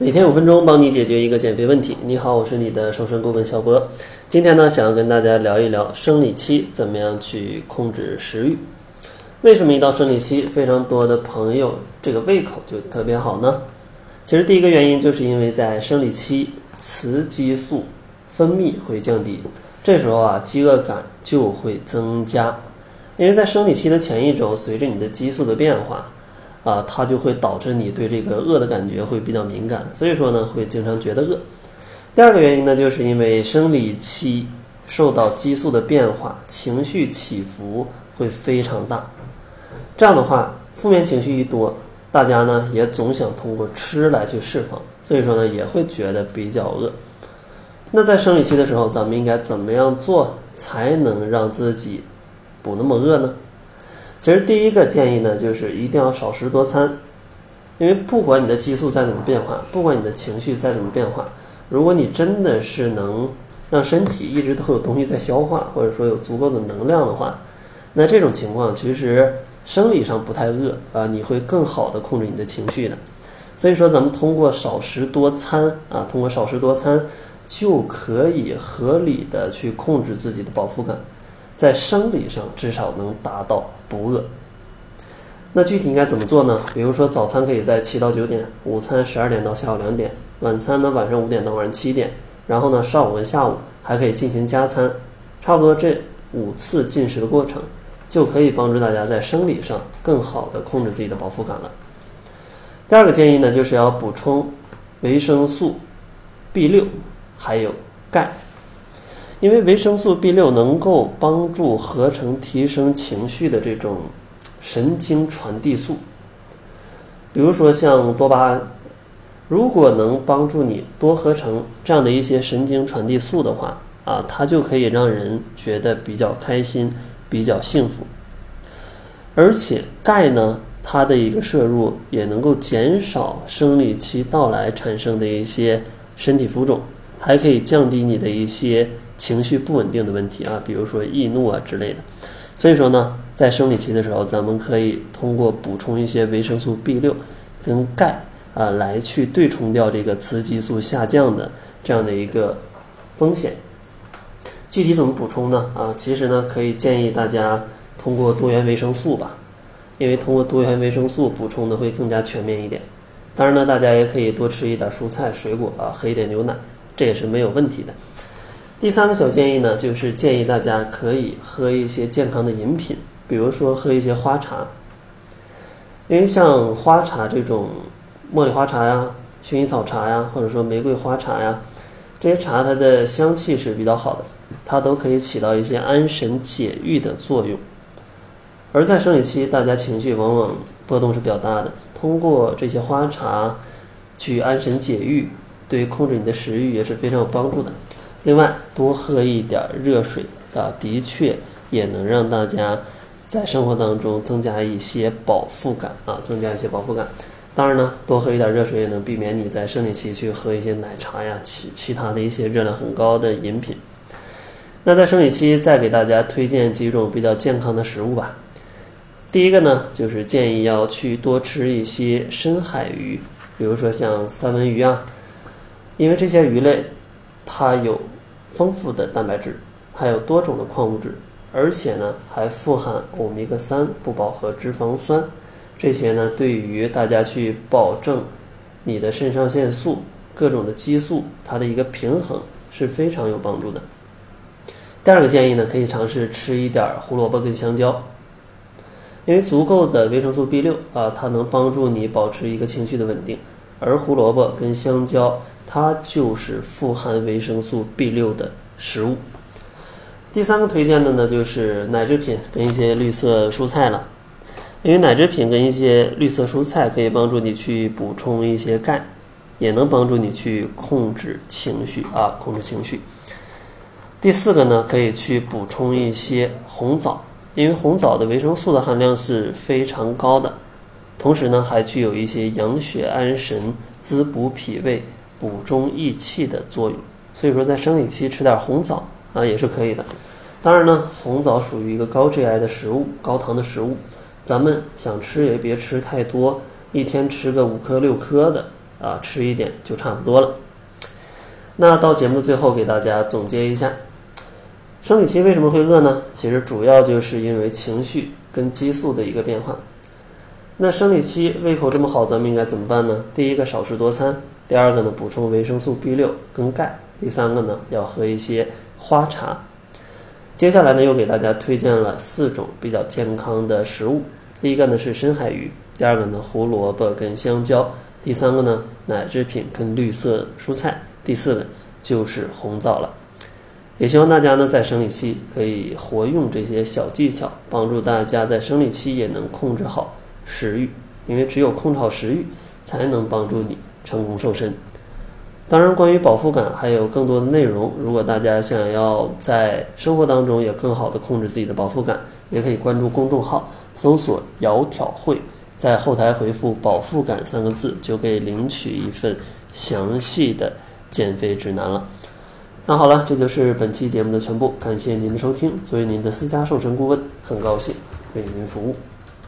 每天五分钟，帮你解决一个减肥问题。你好，我是你的瘦身顾问小博。今天呢，想要跟大家聊一聊生理期怎么样去控制食欲。为什么一到生理期，非常多的朋友这个胃口就特别好呢？其实第一个原因就是因为在生理期，雌激素分泌会降低，这时候啊，饥饿感就会增加。因为在生理期的前一周，随着你的激素的变化。啊，它就会导致你对这个饿的感觉会比较敏感，所以说呢，会经常觉得饿。第二个原因呢，就是因为生理期受到激素的变化，情绪起伏会非常大。这样的话，负面情绪一多，大家呢也总想通过吃来去释放，所以说呢，也会觉得比较饿。那在生理期的时候，咱们应该怎么样做才能让自己不那么饿呢？其实第一个建议呢，就是一定要少食多餐，因为不管你的激素再怎么变化，不管你的情绪再怎么变化，如果你真的是能让身体一直都有东西在消化，或者说有足够的能量的话，那这种情况其实生理上不太饿啊，你会更好的控制你的情绪的。所以说，咱们通过少食多餐啊，通过少食多餐就可以合理的去控制自己的饱腹感。在生理上至少能达到不饿。那具体应该怎么做呢？比如说早餐可以在七到九点，午餐十二点到下午两点，晚餐呢晚上五点到晚上七点，然后呢上午跟下午还可以进行加餐，差不多这五次进食的过程，就可以帮助大家在生理上更好的控制自己的饱腹感了。第二个建议呢，就是要补充维生素 B 六，还有钙。因为维生素 B 六能够帮助合成提升情绪的这种神经传递素，比如说像多巴胺，如果能帮助你多合成这样的一些神经传递素的话，啊，它就可以让人觉得比较开心、比较幸福。而且钙呢，它的一个摄入也能够减少生理期到来产生的一些身体浮肿，还可以降低你的一些。情绪不稳定的问题啊，比如说易怒啊之类的，所以说呢，在生理期的时候，咱们可以通过补充一些维生素 B 六跟钙啊，来去对冲掉这个雌激素下降的这样的一个风险。具体怎么补充呢？啊，其实呢，可以建议大家通过多元维生素吧，因为通过多元维生素补充的会更加全面一点。当然呢，大家也可以多吃一点蔬菜水果啊，喝一点牛奶，这也是没有问题的。第三个小建议呢，就是建议大家可以喝一些健康的饮品，比如说喝一些花茶。因为像花茶这种茉莉花茶呀、薰衣草茶呀，或者说玫瑰花茶呀，这些茶它的香气是比较好的，它都可以起到一些安神解郁的作用。而在生理期，大家情绪往往波动是比较大的，通过这些花茶去安神解郁，对于控制你的食欲也是非常有帮助的。另外，多喝一点热水啊，的确也能让大家在生活当中增加一些饱腹感啊，增加一些饱腹感。当然呢，多喝一点热水也能避免你在生理期去喝一些奶茶呀，其其他的一些热量很高的饮品。那在生理期，再给大家推荐几种比较健康的食物吧。第一个呢，就是建议要去多吃一些深海鱼，比如说像三文鱼啊，因为这些鱼类。它有丰富的蛋白质，还有多种的矿物质，而且呢还富含欧米伽三不饱和脂肪酸，这些呢对于大家去保证你的肾上腺素各种的激素它的一个平衡是非常有帮助的。第二个建议呢，可以尝试吃一点胡萝卜跟香蕉，因为足够的维生素 B 六啊，它能帮助你保持一个情绪的稳定，而胡萝卜跟香蕉。它就是富含维生素 B 六的食物。第三个推荐的呢，就是奶制品跟一些绿色蔬菜了，因为奶制品跟一些绿色蔬菜可以帮助你去补充一些钙，也能帮助你去控制情绪啊，控制情绪。第四个呢，可以去补充一些红枣，因为红枣的维生素的含量是非常高的，同时呢，还具有一些养血安神、滋补脾胃。补中益气的作用，所以说在生理期吃点红枣啊也是可以的。当然呢，红枣属于一个高 GI 的食物，高糖的食物，咱们想吃也别吃太多，一天吃个五颗六颗的啊，吃一点就差不多了。那到节目的最后，给大家总结一下，生理期为什么会饿呢？其实主要就是因为情绪跟激素的一个变化。那生理期胃口这么好，咱们应该怎么办呢？第一个少食多餐，第二个呢补充维生素 B 六跟钙，第三个呢要喝一些花茶。接下来呢又给大家推荐了四种比较健康的食物，第一个呢是深海鱼，第二个呢胡萝卜跟香蕉，第三个呢奶制品跟绿色蔬菜。第四个就是红枣了，也希望大家呢在生理期可以活用这些小技巧，帮助大家在生理期也能控制好食欲，因为只有控制好食欲，才能帮助你成功瘦身。当然，关于饱腹感还有更多的内容，如果大家想要在生活当中也更好的控制自己的饱腹感，也可以关注公众号，搜索“窈窕会”，在后台回复“饱腹感”三个字，就可以领取一份详细的。减肥指南了。那好了，这就是本期节目的全部。感谢您的收听。作为您的私家瘦身顾问，很高兴为您服务。